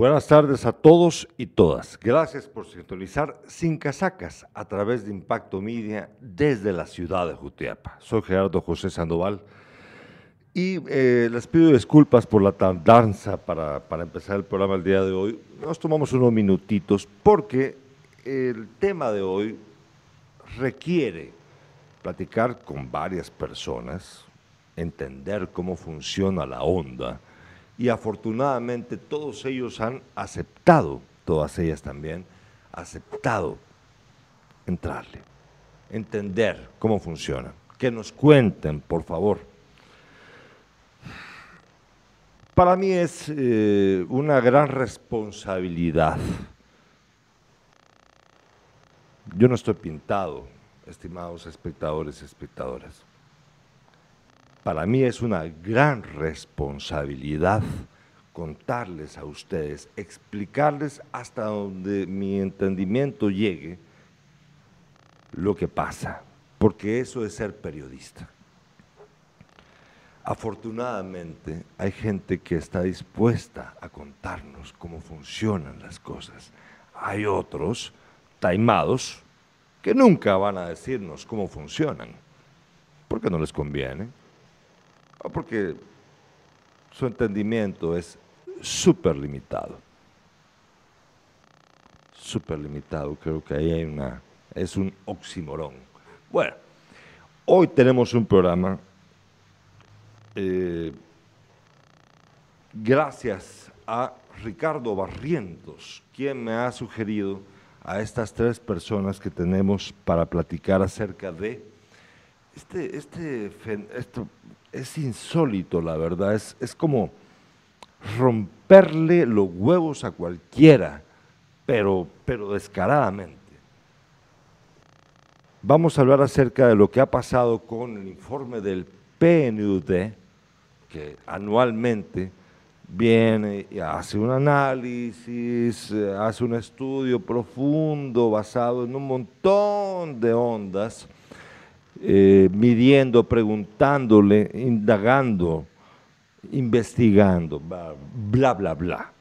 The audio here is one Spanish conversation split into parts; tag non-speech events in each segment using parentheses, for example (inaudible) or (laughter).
Buenas tardes a todos y todas. Gracias por sintonizar Sin Casacas a través de Impacto Media desde la ciudad de Jutiapa. Soy Gerardo José Sandoval y eh, les pido disculpas por la tardanza para, para empezar el programa el día de hoy. Nos tomamos unos minutitos porque el tema de hoy requiere platicar con varias personas, entender cómo funciona la onda y afortunadamente todos ellos han aceptado, todas ellas también, aceptado entrarle, entender cómo funciona. Que nos cuenten, por favor. Para mí es eh, una gran responsabilidad. Yo no estoy pintado, estimados espectadores y espectadoras para mí es una gran responsabilidad contarles a ustedes, explicarles hasta donde mi entendimiento llegue lo que pasa, porque eso es ser periodista. Afortunadamente hay gente que está dispuesta a contarnos cómo funcionan las cosas. Hay otros taimados que nunca van a decirnos cómo funcionan, porque no les conviene porque su entendimiento es súper limitado. Súper limitado, creo que ahí hay una, es un oximorón. Bueno, hoy tenemos un programa, eh, gracias a Ricardo Barrientos, quien me ha sugerido a estas tres personas que tenemos para platicar acerca de este, este, esto, es insólito, la verdad, es, es como romperle los huevos a cualquiera, pero, pero descaradamente. Vamos a hablar acerca de lo que ha pasado con el informe del PNUD, que anualmente viene y hace un análisis, hace un estudio profundo basado en un montón de ondas eh, midiendo, preguntándole, indagando, investigando, bla, bla, bla,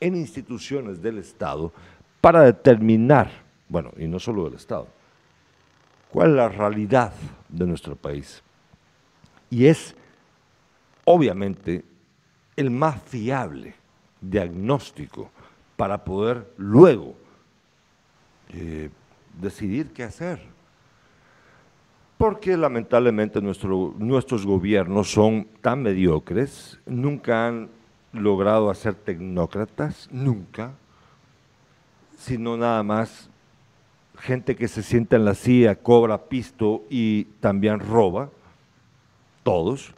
en instituciones del Estado para determinar, bueno, y no solo del Estado, cuál es la realidad de nuestro país. Y es, obviamente, el más fiable diagnóstico para poder luego eh, decidir qué hacer porque lamentablemente nuestros gobiernos son tan mediocres, nunca han logrado hacer tecnócratas, nunca, sino nada más gente que se sienta en la silla, cobra pisto y también roba, todos,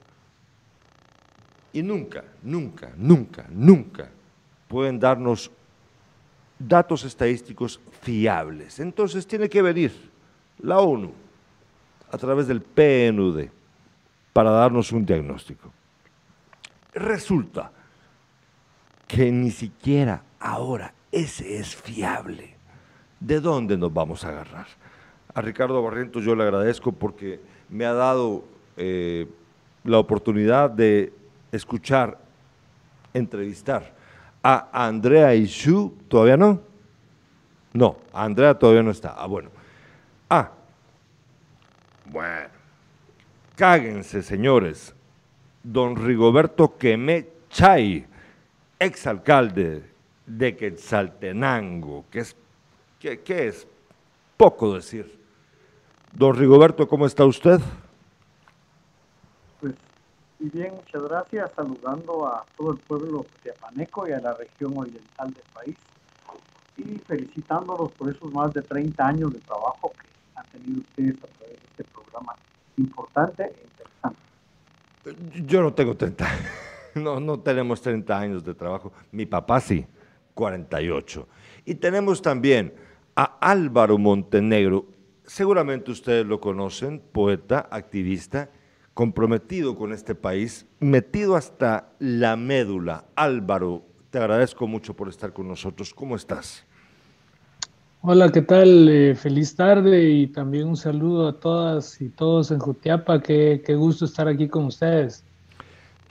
y nunca, nunca, nunca, nunca pueden darnos datos estadísticos fiables. Entonces tiene que venir la ONU a través del PNUD para darnos un diagnóstico. Resulta que ni siquiera ahora ese es fiable. ¿De dónde nos vamos a agarrar? A Ricardo Barrientos yo le agradezco porque me ha dado eh, la oportunidad de escuchar, entrevistar a Andrea Ishu, ¿todavía no? No, Andrea todavía no está. Ah, bueno. Ah, bueno, cáguense, señores. Don Rigoberto Quemé Chay, exalcalde de Quetzaltenango, que es, que, es poco decir. Don Rigoberto, ¿cómo está usted? Pues bien, muchas gracias, saludando a todo el pueblo de Apaneco y a la región oriental del país y felicitándolos por esos más de 30 años de trabajo que tenido ustedes a través de este programa importante e interesante. Yo no tengo 30 (laughs) no, no tenemos 30 años de trabajo. Mi papá sí, 48. Y tenemos también a Álvaro Montenegro. Seguramente ustedes lo conocen, poeta, activista, comprometido con este país, metido hasta la médula. Álvaro, te agradezco mucho por estar con nosotros. ¿Cómo estás? Hola, ¿qué tal? Eh, feliz tarde y también un saludo a todas y todos en Jutiapa. Qué, qué gusto estar aquí con ustedes.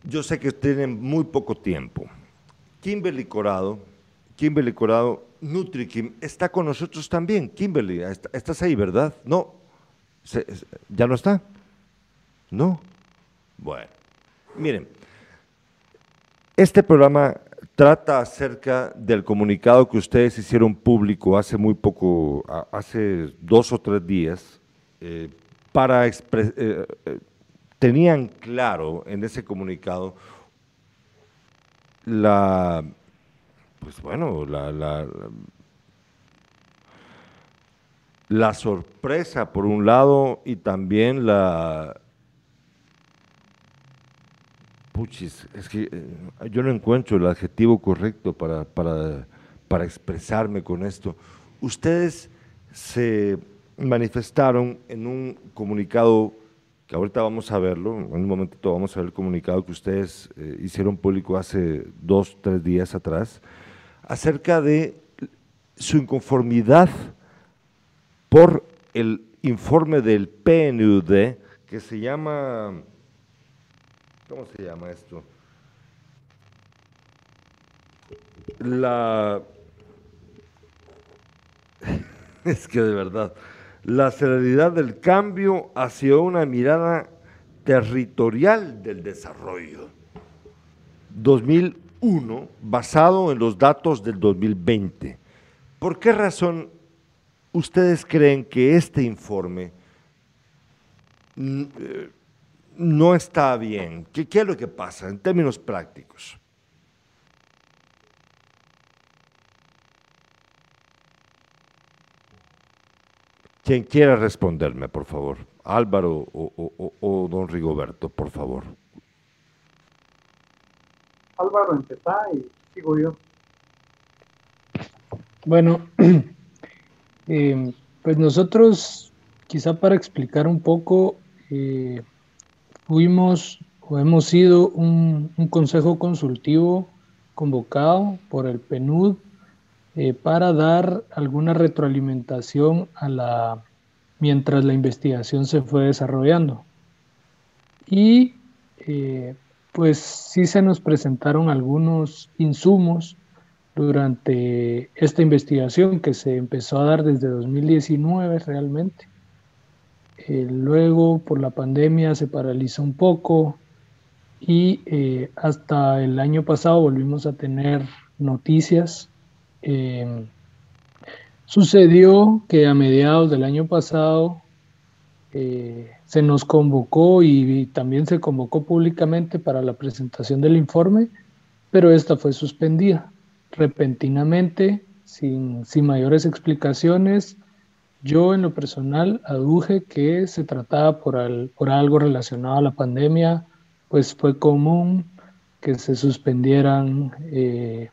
Yo sé que tienen muy poco tiempo. Kimberly Corado Kimberly Corado, NutriKim, está con nosotros también. Kimberly, estás ahí, ¿verdad? No, ¿ya no está? No. Bueno, miren, este programa trata acerca del comunicado que ustedes hicieron público hace muy poco, hace dos o tres días, eh, para eh, eh, tenían claro en ese comunicado la, pues bueno, la, la sorpresa por un lado y también la, es que eh, yo no encuentro el adjetivo correcto para, para, para expresarme con esto. Ustedes se manifestaron en un comunicado que ahorita vamos a verlo, en un momentito vamos a ver el comunicado que ustedes eh, hicieron público hace dos, tres días atrás, acerca de su inconformidad por el informe del PNUD que se llama, ¿cómo se llama esto? La... (laughs) es que de verdad, la celeridad del cambio hacia una mirada territorial del desarrollo. 2001, basado en los datos del 2020. ¿Por qué razón ustedes creen que este informe eh, no está bien? ¿Qué, ¿Qué, es lo que pasa en términos prácticos? Quien quiera responderme, por favor. Álvaro o, don Rigoberto, por favor. Álvaro, empezá y sigo yo. Bueno, (clears throat) eh, pues nosotros, quizá para explicar un poco, eh, fuimos o hemos sido un, un consejo consultivo convocado por el PNUD eh, para dar alguna retroalimentación a la, mientras la investigación se fue desarrollando. Y eh, pues sí se nos presentaron algunos insumos durante esta investigación que se empezó a dar desde 2019 realmente. Eh, luego por la pandemia se paralizó un poco y hasta el año pasado volvimos a tener noticias Em, sucedió que a mediados del año pasado eh, se nos convocó y, también se convocó públicamente para la presentación del informe, pero esta fue suspendida repentinamente, sin, mayores explicaciones. Yo en lo personal aduje que se trataba por, algo relacionado a la pandemia, pues fue común que se suspendieran eh,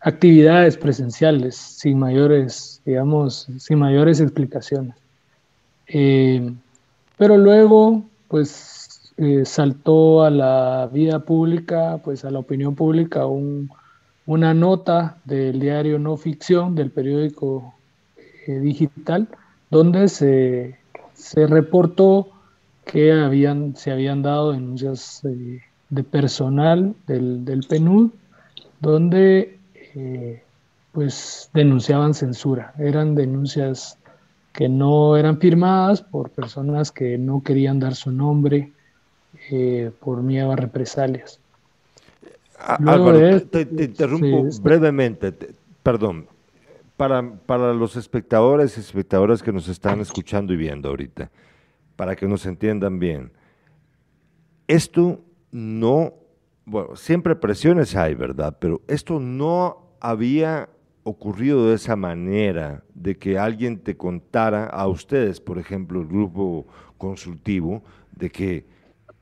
actividades presenciales sin mayores, digamos, sin mayores explicaciones. Eh, pero luego, pues, eh, saltó a la vida pública, pues a la opinión pública, una nota del diario No Ficción, del periódico digital, donde se, se, reportó que habían, se habían dado denuncias de personal del, del PNUD, donde pues denunciaban censura. Eran denuncias que no eran firmadas por personas que no querían dar su nombre eh, por miedo a represalias. Álvaro, te, interrumpo brevemente, perdón, para, para los espectadores y espectadoras que nos están escuchando y viendo ahorita, para que nos entiendan bien, esto no, bueno, siempre presiones hay, ¿verdad? Pero esto no había ocurrido de esa manera, de que alguien te contara a ustedes, por ejemplo, el grupo consultivo, de que,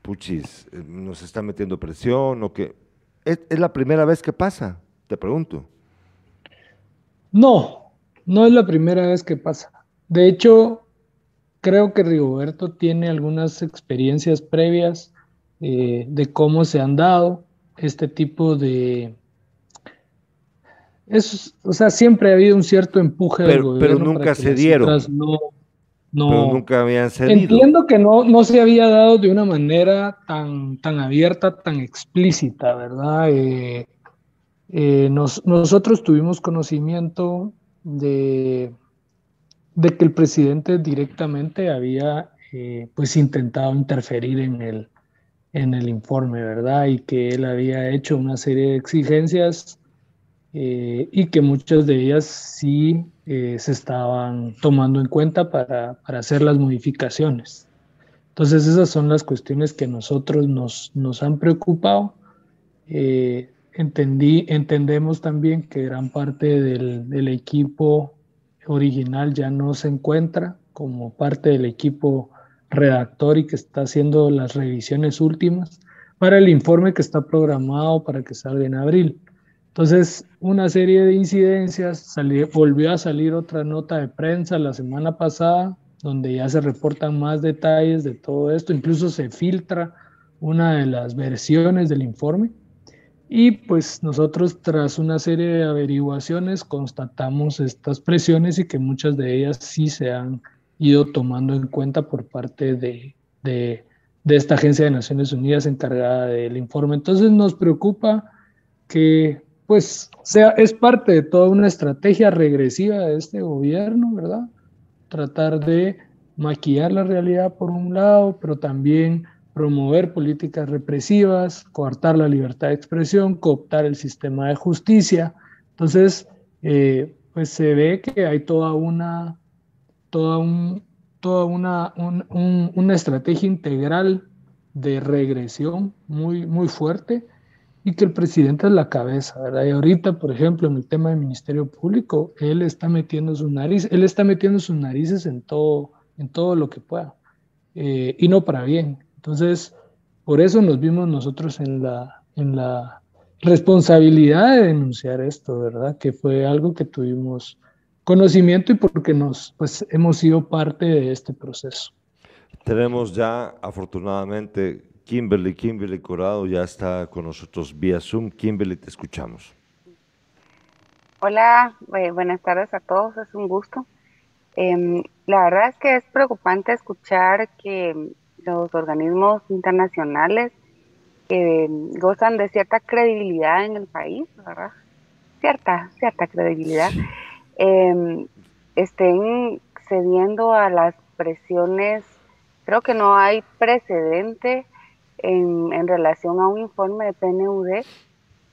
puchis, eh, nos está metiendo presión o que... ¿Es, la primera vez que pasa? Te pregunto. No, no es la primera vez que pasa. De hecho, creo que Rigoberto tiene algunas experiencias previas eh, de cómo se han dado este tipo de, es, o sea, siempre ha habido un cierto empuje pero, del gobierno. Pero nunca se dieron. No, no, pero nunca habían cedido. Entiendo que no, no se había dado de una manera tan, tan abierta, tan explícita, ¿verdad? Eh, Eh, nosotros tuvimos conocimiento de, de, que el presidente directamente había eh, pues intentado interferir en el, en el informe, ¿verdad? Y que él había hecho una serie de exigencias eh, y que muchas de ellas sí se estaban tomando en cuenta para, para, hacer las modificaciones. Entonces esas son las cuestiones que nosotros nos, nos han preocupado. Eh, entendí, entendemos también que gran parte del, equipo original ya no se encuentra como parte del equipo redactor y que está haciendo las revisiones últimas para el informe que está programado para que salga en abril. Entonces, una serie de incidencias, volvió a salir otra nota de prensa la semana pasada, donde ya se reportan más detalles de todo esto, incluso se filtra una de las versiones del informe y pues nosotros tras una serie de averiguaciones constatamos estas presiones y que muchas de ellas sí se han ido tomando en cuenta por parte de, de, esta agencia de Naciones Unidas encargada del informe. Entonces nos preocupa que pues sea, es parte de toda una estrategia regresiva de este gobierno, ¿verdad? Tratar de maquillar la realidad por un lado, pero también promover políticas represivas, coartar la libertad de expresión, cooptar el sistema de justicia. Entonces, eh, pues se ve que hay toda una, toda un, toda una, una estrategia integral de regresión muy, muy fuerte y que el presidente es la cabeza, ¿verdad? Y ahorita, por ejemplo, en el tema del Ministerio Público, él está metiendo sus narices, él está metiendo sus narices en todo, en todo lo que pueda, eh, y no para bien. Entonces, por eso nos vimos nosotros en la, en la responsabilidad de denunciar esto, ¿verdad? Que fue algo que tuvimos conocimiento y porque nos, pues, hemos sido parte de este proceso. Tenemos ya, afortunadamente, Kimberly, Kimberly Corado ya está con nosotros vía Zoom. Kimberly, te escuchamos. Hola, eh, buenas tardes a todos, es un gusto. Em, la verdad es que es preocupante escuchar que los organismos internacionales que gozan de cierta credibilidad en el país, ¿verdad? Cierta, cierta credibilidad, em, estén cediendo a las presiones, creo que no hay precedente en, en relación a un informe de PNUD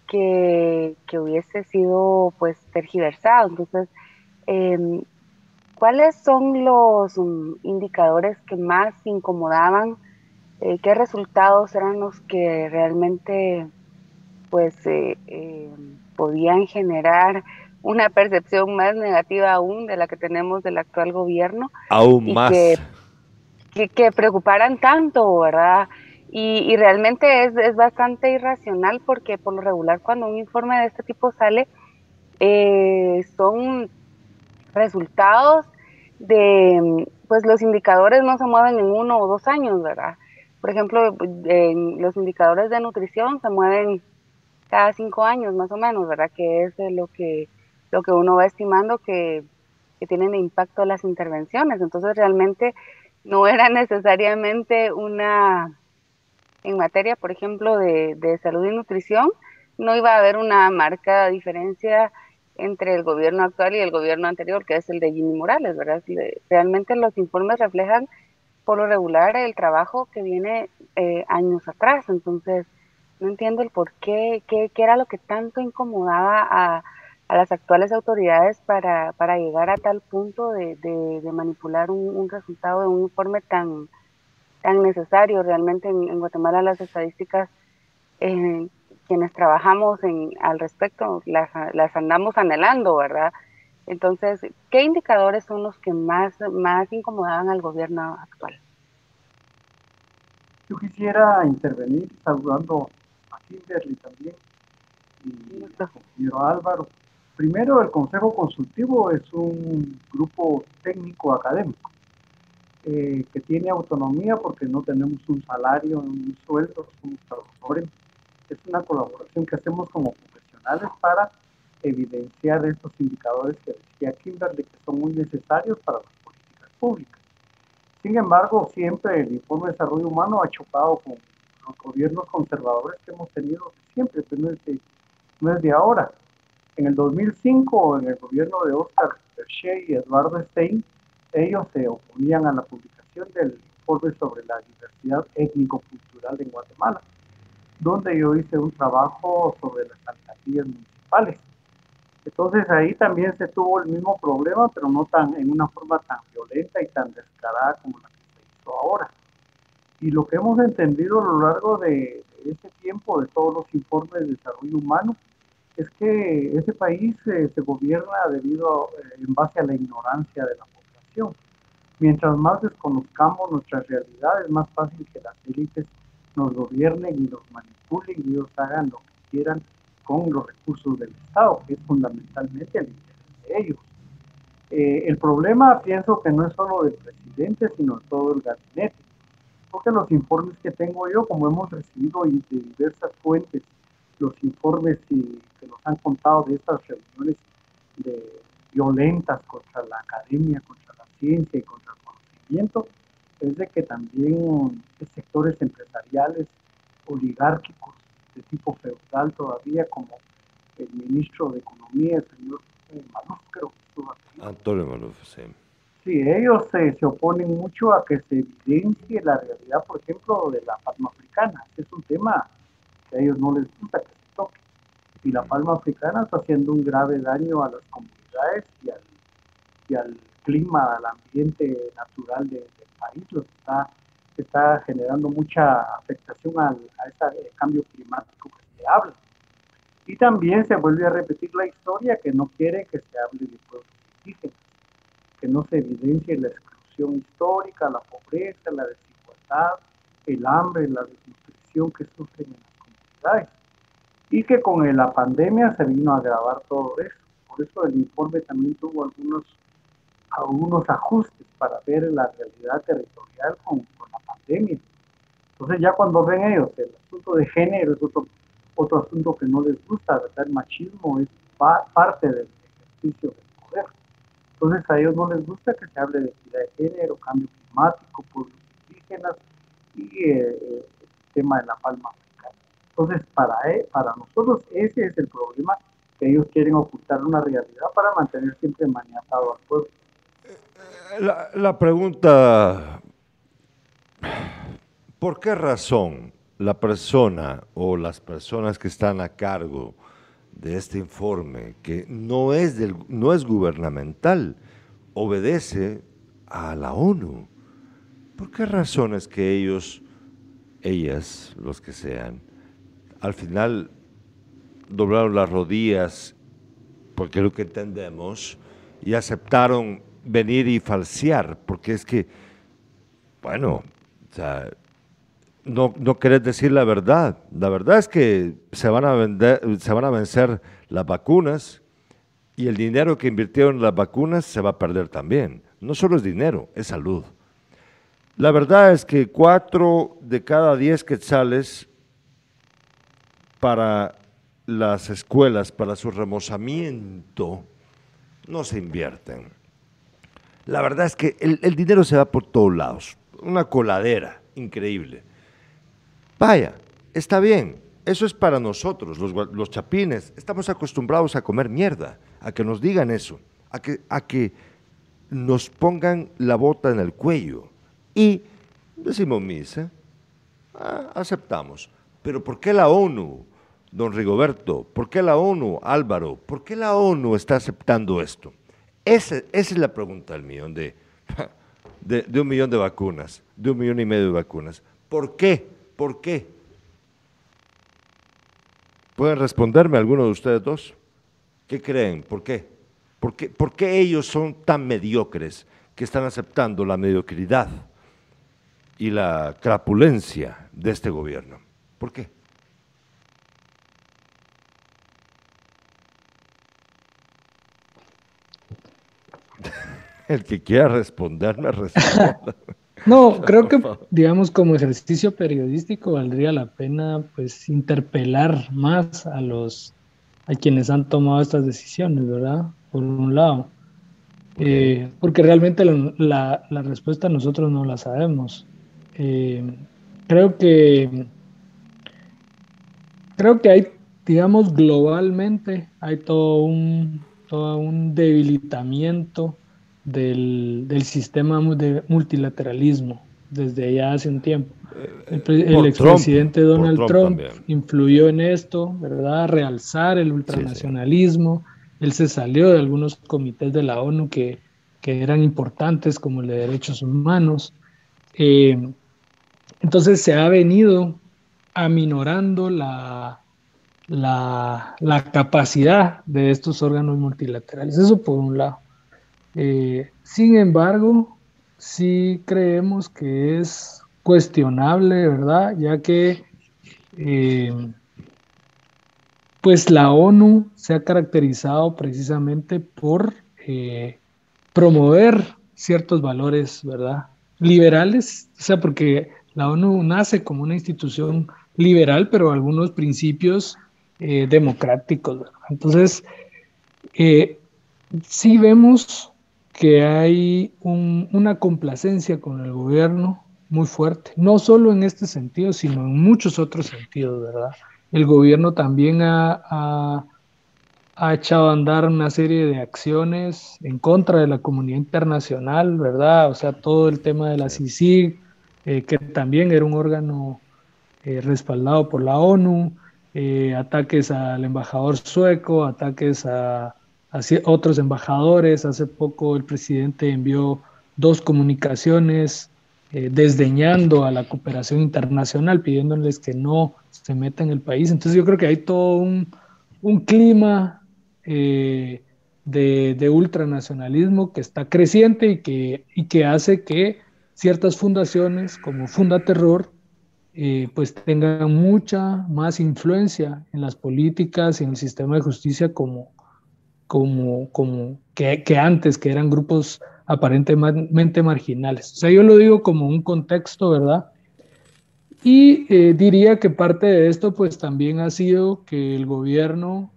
que, que hubiese sido pues tergiversado. Entonces, eh, ¿Cuáles son los mm, indicadores que más incomodaban? Eh, ¿Qué resultados eran los que realmente pues eh, eh, podían generar una percepción más negativa aún de la que tenemos del actual gobierno? Aún más. Que, que, preocuparan tanto, ¿verdad? Y, y realmente es, es, bastante irracional porque por lo regular cuando un informe de este tipo sale, son resultados de, pues los indicadores no se mueven en uno o dos años, ¿verdad? Por ejemplo, los indicadores de nutrición se mueven cada cinco años más o menos, ¿verdad? Que es lo que, lo que uno va estimando que, que tienen impacto las intervenciones. Entonces realmente no era (laughs) necesariamente una, en materia, por ejemplo, de, de salud y nutrición, no iba a haber una marcada diferencia entre el gobierno actual y el gobierno anterior, que es el de Jimmy Morales, ¿verdad? Realmente los informes reflejan por lo regular el trabajo que viene eh, años atrás, entonces no entiendo el por qué, qué, era lo que tanto incomodaba a, a las actuales autoridades para, llegar a tal punto de, manipular un, resultado de un informe tan, tan necesario. Realmente en, Guatemala las estadísticas eh, quienes trabajamos en, al respecto las, las andamos anhelando, ¿verdad? Entonces, ¿qué indicadores son los que más, más incomodaban al gobierno actual? Yo quisiera intervenir saludando a Kimberly también y al compañero Álvaro. Primero, el Consejo Consultivo es un grupo técnico académico eh, que tiene autonomía porque no tenemos un salario, un sueldo, somos trabajadores es una colaboración que hacemos como profesionales para evidenciar estos indicadores que decía Kimberly que son muy necesarios para las políticas públicas. Sin embargo, siempre el informe de desarrollo humano ha chocado con los gobiernos conservadores que hemos tenido siempre, pues, desde no es de ahora. En el 2005, en el gobierno de Oscar Berché y Eduardo Stein, ellos se oponían a la publicación del informe sobre la diversidad étnico-cultural en Guatemala, donde yo hice un trabajo sobre las alcaldías municipales. Entonces ahí también se tuvo el mismo problema, pero no tan en una forma tan violenta y tan descarada como la que se hizo ahora. Y lo que hemos entendido a lo largo de, ese tiempo, de todos los informes de desarrollo humano, es que ese país eh, se gobierna debido eh, en base a la ignorancia de la población. Mientras más desconozcamos nuestras realidades, más fácil que las élites nos gobiernen y nos manipulen y ellos hagan lo que quieran con los recursos del Estado, que es fundamentalmente el interés de ellos. Eh, el problema pienso que no es solo del presidente, sino de todo el gabinete porque los informes que tengo yo, como hemos recibido de diversas fuentes, los informes que nos han contado de estas reuniones de violentas contra la academia, contra la ciencia y contra el conocimiento, es de que también sectores empresariales, oligárquicos, de tipo feudal todavía, como el ministro de Economía, el señor eh, Maluf, creo que estuvo Antonio Maluf, sí Sí, ellos se oponen mucho a que se evidencie la realidad, por ejemplo, de la palma africana. Es un tema que a ellos no les gusta que se toque. Y la palma africana está haciendo un grave daño a las comunidades y al, y al clima, al ambiente natural del país. Lo está, generando mucha afectación al, a ese cambio climático que se habla. Y también se vuelve a repetir la historia que no quiere que se hable de pueblos indígenas que no se evidencie la exclusión histórica, la pobreza, la desigualdad, el hambre, la desnutrición que sufren en las comunidades. Y que con la pandemia se vino a agravar todo eso. Por eso el informe también tuvo algunos, algunos ajustes para ver la realidad territorial con, la pandemia. Entonces ya cuando ven ellos el asunto de género es otro, otro asunto que no les gusta, ¿verdad? El machismo es parte del ejercicio del poder. Entonces a ellos no les gusta que se hable de equidad de género, cambio climático, pueblos indígenas y eh, el tema de la palma africana. Entonces para, eh, para nosotros ese es el problema, que ellos quieren ocultar una realidad para mantener siempre maniatado al pueblo. La, pregunta, ¿por qué razón la persona o las personas que están a cargo de este informe, que no es, del, no es gubernamental, obedece a la ONU. ¿Por qué razones que ellos, ellas, los que sean, al final doblaron las rodillas, porque lo que entendemos, y aceptaron venir y falsear? Porque es que, bueno, no, no querés decir la verdad. La verdad es que se van, a vender, se van a vencer las vacunas y el dinero que invirtieron en las vacunas se va a perder también. No solo es dinero, es salud. La verdad es que cuatro de cada diez quetzales para las escuelas, para su remozamiento, no se invierten. La verdad es que el, dinero se va por todos lados. Una coladera increíble. Vaya, está bien, eso es para nosotros, los, chapines. Estamos acostumbrados a comer mierda, a que nos digan eso, a que, a que nos pongan la bota en el cuello. Y decimos misa, ah, aceptamos. Pero ¿por qué la ONU, don Rigoberto? ¿Por qué la ONU, Álvaro? ¿Por qué la ONU está aceptando esto? Esa es la pregunta del millón (laughs) de, de un millón de vacunas, de un millón y medio de vacunas. ¿Por qué? ¿Por qué? ¿Pueden responderme alguno de ustedes dos? ¿Qué creen? ¿Por qué? ¿Por qué, ¿Por qué ellos son tan mediocres que están aceptando la mediocridad y la crapulencia de este gobierno? ¿Por qué? El que quiera responderme, responda. (laughs) No, (laughs) creo que, digamos, como ejercicio periodístico valdría la pena, pues, interpelar más a los, a quienes han tomado estas decisiones, ¿verdad? Por un lado. Eh, porque realmente la, respuesta nosotros no la sabemos. Eh, creo que, creo que hay digamos, globalmente hay todo un, todo un debilitamiento del, sistema de multilateralismo desde ya hace un tiempo. El, el expresidente Donald Trump, influyó en esto, ¿verdad? Realzar el ultranacionalismo. Él se salió de algunos comités de la ONU que, que eran importantes, como el de derechos humanos. Eh, entonces se ha venido aminorando la, la, capacidad de estos órganos multilaterales. Eso por un lado. Eh, sin embargo, sí creemos que es cuestionable, ¿verdad? Ya que eh, pues la ONU se ha caracterizado precisamente por eh, promover ciertos valores, ¿verdad? Liberales, o sea, porque la ONU nace como una institución liberal, pero algunos principios democráticos. ¿verdad? Entonces, sí vemos que hay una complacencia con el gobierno muy fuerte, no solo en este sentido, sino en muchos otros sentidos, ¿verdad? El gobierno también ha ha echado a andar una serie de acciones en contra de la comunidad internacional, ¿verdad? O sea, todo el tema de la CICIG, eh, que también era un órgano eh, respaldado por la ONU, eh, ataques al embajador sueco, ataques a, a, otros embajadores. Hace poco el presidente envió dos comunicaciones desdeñando a la cooperación internacional, pidiéndoles que no se meta en el país. Entonces yo creo que hay todo un, un clima eh, de, ultranacionalismo que está creciente y que, y que hace que ciertas fundaciones como Funda Terror eh, pues tengan mucha más influencia en las políticas y en el sistema de justicia como, como, como que, antes, que eran grupos aparentemente marginales. O sea, yo lo digo como un contexto, ¿verdad? Y eh, diría que parte de esto pues también ha sido que el gobierno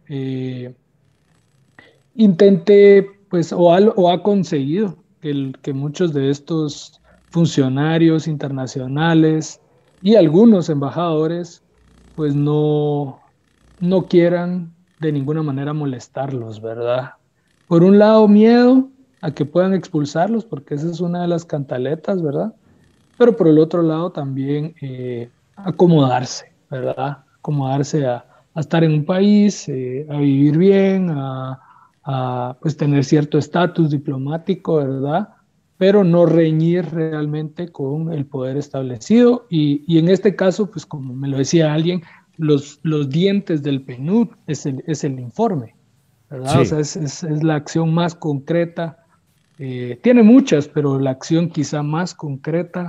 intente, pues, o ha, conseguido que, que muchos de estos funcionarios internacionales y algunos embajadores, pues no, no quieran de ninguna manera molestarlos, ¿verdad? Por un lado, miedo a que puedan expulsarlos, porque esa es una de las cantaletas, ¿verdad? Pero por el otro lado también eh, acomodarse, ¿verdad? Acomodarse a, estar en un país, eh, a vivir bien, a, a pues, tener cierto estatus diplomático, ¿verdad? Pero no reñir realmente con el poder establecido. Y, y, en este caso, pues como me lo decía alguien, los, los dientes del PNUD es el, es el informe, ¿verdad? O sea, es, es, es, la acción más concreta. Eh, tiene muchas, pero la acción quizá más concreta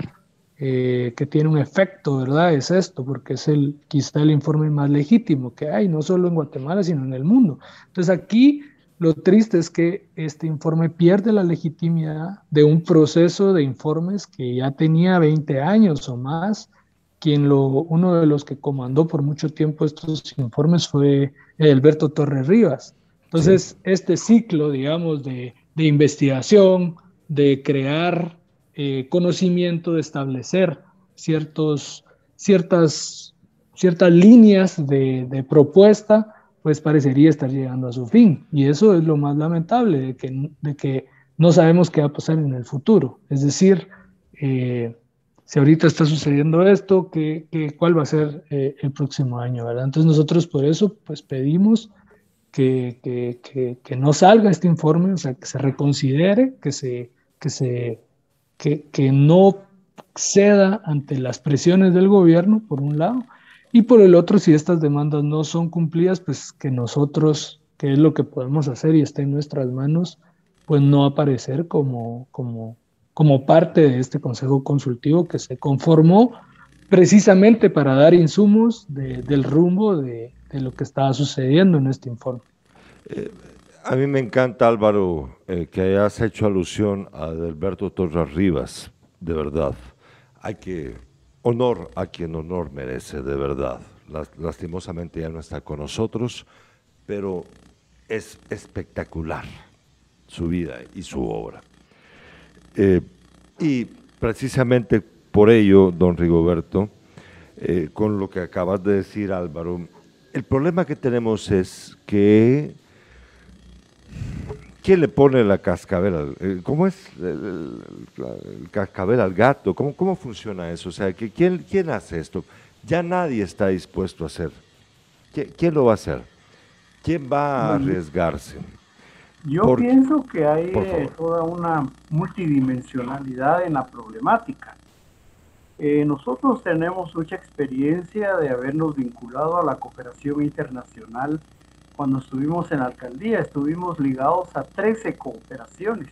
eh, que tiene un efecto, ¿verdad? Es esto, porque es el, quizá el informe más legítimo que hay, no solo en Guatemala, sino en el mundo. Entonces aquí lo triste es que este informe pierde la legitimidad de un proceso de informes que ya tenía 20 años o más. Quien lo, uno de los que comandó por mucho tiempo estos informes fue Alberto Torres Rivas. Entonces, este ciclo, digamos, de, investigación, de crear eh, conocimiento, de establecer ciertos, ciertas, ciertas líneas de, de propuesta, pues parecería estar llegando a su fin. Y eso es lo más lamentable, de que, de que no sabemos qué va a pasar en el futuro. Es decir, eh, si ahorita está sucediendo esto, ¿qué, cuál va a ser eh, el próximo año? ¿verdad? Entonces nosotros por eso pues pedimos que, que, que, no salga este informe, o sea, que se reconsidere, que, se, que, se, que no ceda ante las presiones del gobierno, por un lado, y por el otro, si estas demandas no son cumplidas, pues que nosotros, que es lo que podemos hacer y está en nuestras manos, pues no aparecer como, como, como parte de este Consejo Consultivo que se conformó precisamente para dar insumos del rumbo de, lo que estaba sucediendo en este informe. Eh, a mí me encanta, Álvaro, eh, que hayas hecho alusión a Alberto Torres Rivas, de verdad. Hay que honor a quien honor merece, de verdad. Lastimosamente ya no está con nosotros, pero es espectacular su vida y su obra. Eh, y precisamente por ello, don Rigoberto, eh, con lo que acabas de decir, Álvaro, el problema que tenemos es que ¿Quién le pone la cascabel? Al, eh, ¿Cómo es el, cascabel al gato? ¿Cómo, ¿Cómo funciona eso? O sea, ¿quién, ¿quién hace esto? Ya nadie está dispuesto a hacer. ¿Quién, lo va a hacer? ¿Quién va a arriesgarse? Yo pienso que hay eh, toda una multidimensionalidad en la problemática. Eh, nosotros tenemos mucha experiencia de habernos vinculado a la cooperación internacional cuando estuvimos en la alcaldía, estuvimos ligados a 13 cooperaciones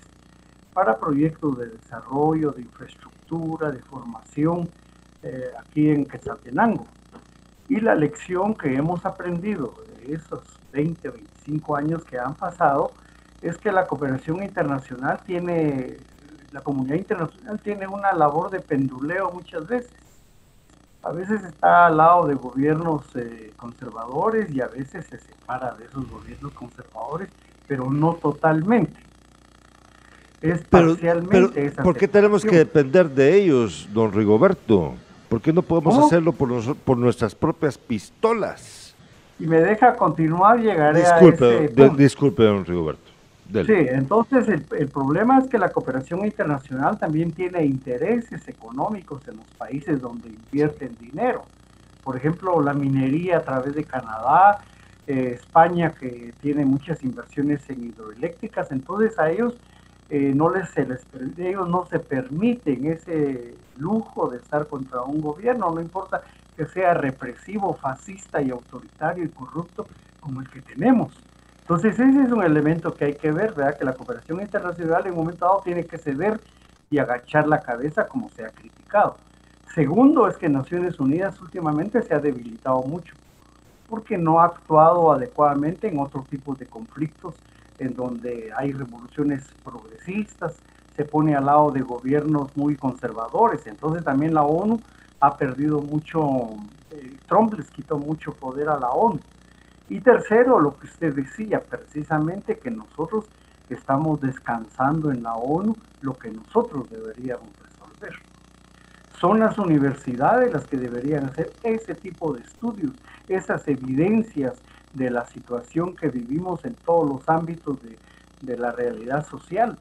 para proyectos de desarrollo, de infraestructura, de formación eh, aquí en Quetzaltenango. Y la lección que hemos aprendido de esos 20, 25 años que han pasado es que la cooperación internacional tiene, la comunidad internacional tiene una labor de penduleo muchas veces a veces está al lado de gobiernos eh, conservadores y a veces se separa de esos gobiernos conservadores, pero no totalmente. Es parcialmente ¿Por qué tenemos que depender de ellos, don Rigoberto? ¿Por qué no podemos hacerlo por, por nuestras propias pistolas? Y me deja continuar, llegaré disculpe, a ese Disculpe, don Rigoberto. Sí, entonces el, el, problema es que la cooperación internacional también tiene intereses económicos en los países donde invierten dinero. Por ejemplo, la minería a través de Canadá, eh, España que tiene muchas inversiones en hidroeléctricas, entonces a ellos eh, no les se les ellos no se permiten ese lujo de estar contra un gobierno, no importa que sea represivo, fascista y autoritario y corrupto como el que tenemos. Entonces ese es un elemento que hay que ver, ¿verdad? Que la cooperación internacional en un momento dado tiene que ceder y agachar la cabeza como se ha criticado. Segundo es que Naciones Unidas últimamente se ha debilitado mucho porque no ha actuado adecuadamente en otros tipos de conflictos en donde hay revoluciones progresistas, se pone al lado de gobiernos muy conservadores. Entonces también la ONU ha perdido mucho, eh, Trump les quitó mucho poder a la ONU. Y tercero, lo que usted decía, precisamente que nosotros estamos descansando en la ONU lo que nosotros deberíamos resolver. Son las universidades las que deberían hacer ese tipo de estudios, esas evidencias de la situación que vivimos en todos los ámbitos de, la realidad social.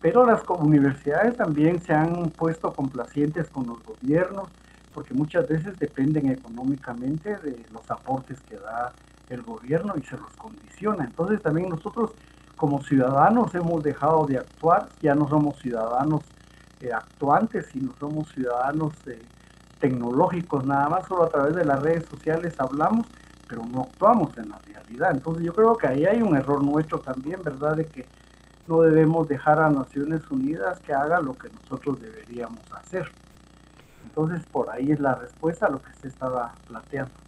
Pero las universidades también se han puesto complacientes con los gobiernos, porque muchas veces dependen económicamente de los aportes que da el gobierno y se los condiciona. Entonces también nosotros como ciudadanos hemos dejado de actuar, ya no somos ciudadanos eh, actuantes, sino somos ciudadanos eh, tecnológicos, nada más solo a través de las redes sociales hablamos, pero no actuamos en la realidad. Entonces yo creo que ahí hay un error nuestro también, ¿verdad? De que no debemos dejar a Naciones Unidas que haga lo que nosotros deberíamos hacer. Entonces por ahí es la respuesta a lo que se estaba planteando.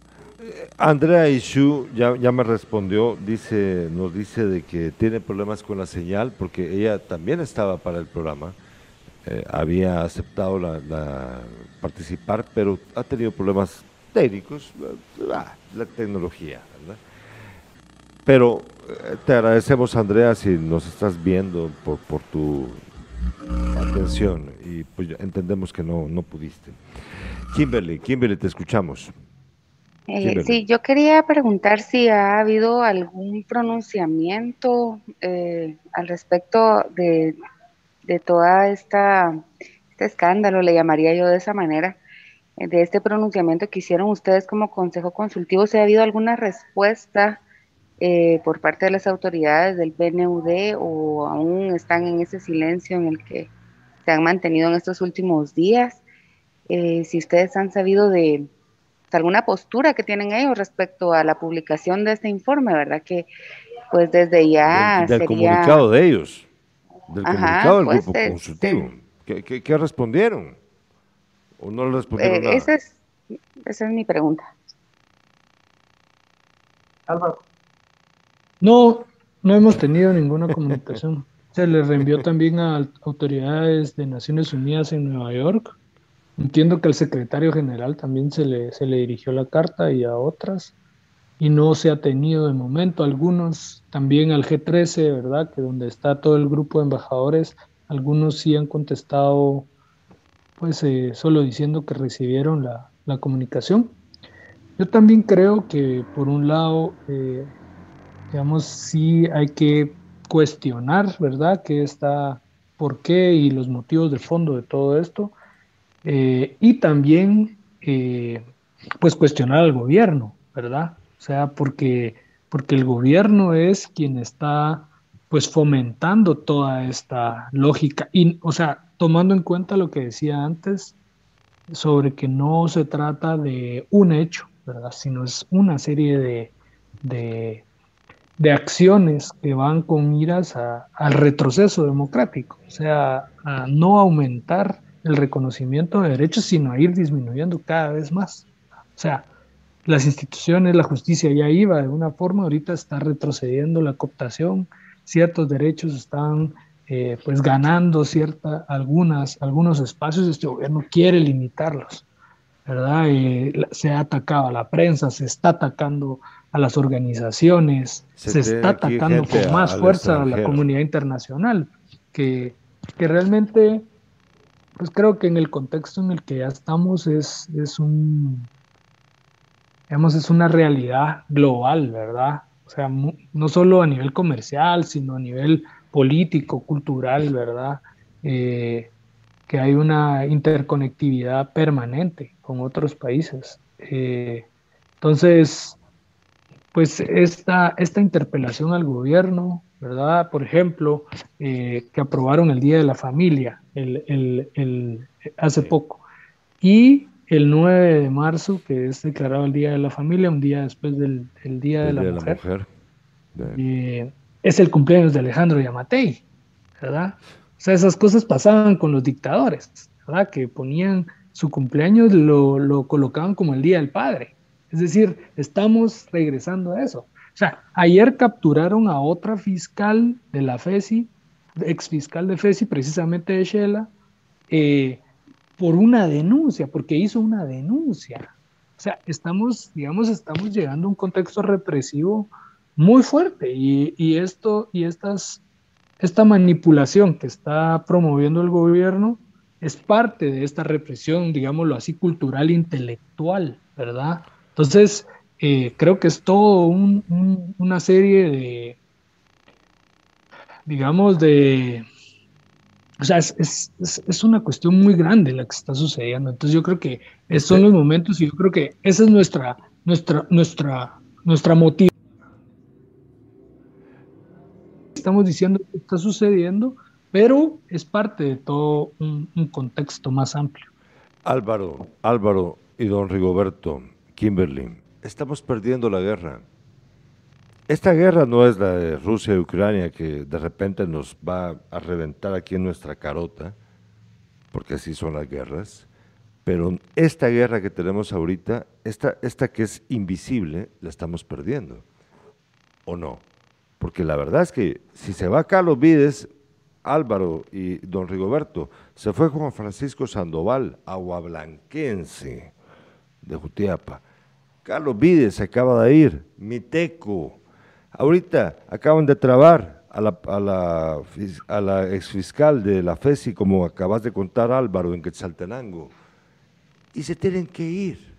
Andrea Ishu ya, ya me respondió, dice, nos dice de que tiene problemas con la señal porque ella también estaba para el programa, eh, había aceptado la, participar, pero ha tenido problemas técnicos, la tecnología, Pero eh, te agradecemos, Andrea, si nos estás viendo por, por tu atención y pues entendemos que no, no pudiste. Kimberly, Kimberly, te escuchamos. Eh, sí, yo quería preguntar si ha habido algún pronunciamiento eh, al respecto de, de toda esta este escándalo, le llamaría yo de esa manera, eh, de este pronunciamiento que hicieron ustedes como Consejo Consultivo, si ha habido alguna respuesta por parte de las autoridades del PNUD o aún están en ese silencio en el que se han mantenido en estos últimos días. si ustedes han sabido de, alguna postura que tienen ellos respecto a la publicación de este informe, ¿verdad? Que pues desde ya del, comunicado de ellos, del comunicado del pues, grupo consultivo. ¿Qué, respondieron? ¿O no respondieron eh, Esa es, esa es mi pregunta. Álvaro. No, no hemos tenido ninguna comunicación. Se le reenvió también a autoridades de Naciones Unidas en Nueva York Entiendo que al secretario general también se le, se le dirigió la carta y a otras, y no se ha tenido de momento. Algunos también al G13, ¿verdad? Que donde está todo el grupo de embajadores, algunos sí han contestado, pues eh, solo diciendo que recibieron la, la comunicación. yo también creo que por un lado, eh, digamos, sí hay que cuestionar, ¿verdad? ¿Qué está, por qué y los motivos de fondo de todo esto. Eh, y también, eh, pues, cuestionar al gobierno, ¿verdad? O sea, porque, porque el gobierno es quien está, pues, fomentando toda esta lógica. Y, o sea, tomando en cuenta lo que decía antes sobre que no se trata de un hecho, ¿verdad? Sino es una serie de, de, acciones que van con miras al retroceso democrático, o sea, a no aumentar el reconocimiento de derechos, sino a ir disminuyendo cada vez más. O sea, las instituciones, la justicia ya iba de una forma, ahorita está retrocediendo la cooptación, ciertos derechos están eh, pues ganando cierta, algunas, algunos espacios, este gobierno quiere limitarlos. ¿verdad? Eh, se ha atacado a la prensa, se está atacando a las organizaciones, se, está atacando con más fuerza a la comunidad internacional, que, que, realmente, pues creo que en el contexto en el que ya estamos es, es un, digamos, es una realidad global, ¿verdad? O sea, no solo a nivel comercial, sino a nivel político, cultural, ¿verdad? Eh, que hay una interconectividad permanente con otros países. Eh, entonces, pues esta, esta interpelación al gobierno, ¿verdad? Por ejemplo, eh, que aprobaron el Día de la Familia el, hace poco. Y el 9 de marzo, que es declarado el Día de la Familia, un día después del, Día de, la, Mujer, eh, es el cumpleaños de Alejandro Yamatei, ¿verdad? O sea, esas cosas pasaban con los dictadores, ¿verdad? Que ponían su cumpleaños, lo, lo colocaban como el Día del Padre. Es decir, estamos regresando a eso. O sea, ayer capturaron a otra fiscal de la FESI, ex fiscal de FESI, precisamente de Shela, eh, por una denuncia, porque hizo una denuncia. O sea, estamos, digamos, estamos llegando a un contexto represivo muy fuerte y, y esto y estas esta manipulación que está promoviendo el gobierno es parte de esta represión, digámoslo así, cultural, intelectual, ¿verdad? Entonces, eh, creo que es todo una serie de, digamos, de, o sea, es, una cuestión muy grande la que está sucediendo. Entonces, yo creo que esos son los momentos y yo creo que esa es nuestra, nuestra, nuestra, nuestra motivación estamos diciendo que está sucediendo, pero es parte de todo un, contexto más amplio. Álvaro, Álvaro y don Rigoberto, Kimberly, estamos perdiendo la guerra. Esta guerra no es la de Rusia y Ucrania que de repente nos va a reventar aquí en nuestra carota, porque así son las guerras, pero esta guerra que tenemos ahorita, esta, esta que es invisible, la estamos perdiendo, ¿o no? Porque la verdad es que si se va Carlos Vides, Álvaro y don Rigoberto, se fue Juan Francisco Sandoval, aguablanquense de Jutiapa. Carlos Vides se acaba de ir, Miteco. Ahorita acaban de trabar a la, a la, a la exfiscal de la FESI, como acabas de contar Álvaro, en Quetzaltenango. Y se tienen que ir.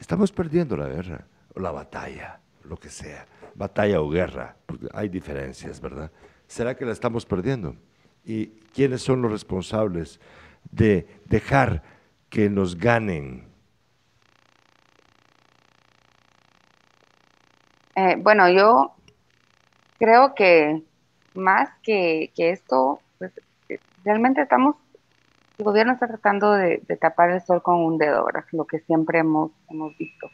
Estamos perdiendo la guerra, o la batalla, lo que sea batalla o guerra, porque hay diferencias, ¿verdad? ¿Será que la estamos perdiendo? ¿Y quiénes son los responsables de dejar que nos ganen? Eh, bueno, yo creo que más que, esto, pues, realmente estamos, el gobierno está tratando de, tapar el sol con un dedo, ¿verdad? lo que siempre hemos, hemos visto.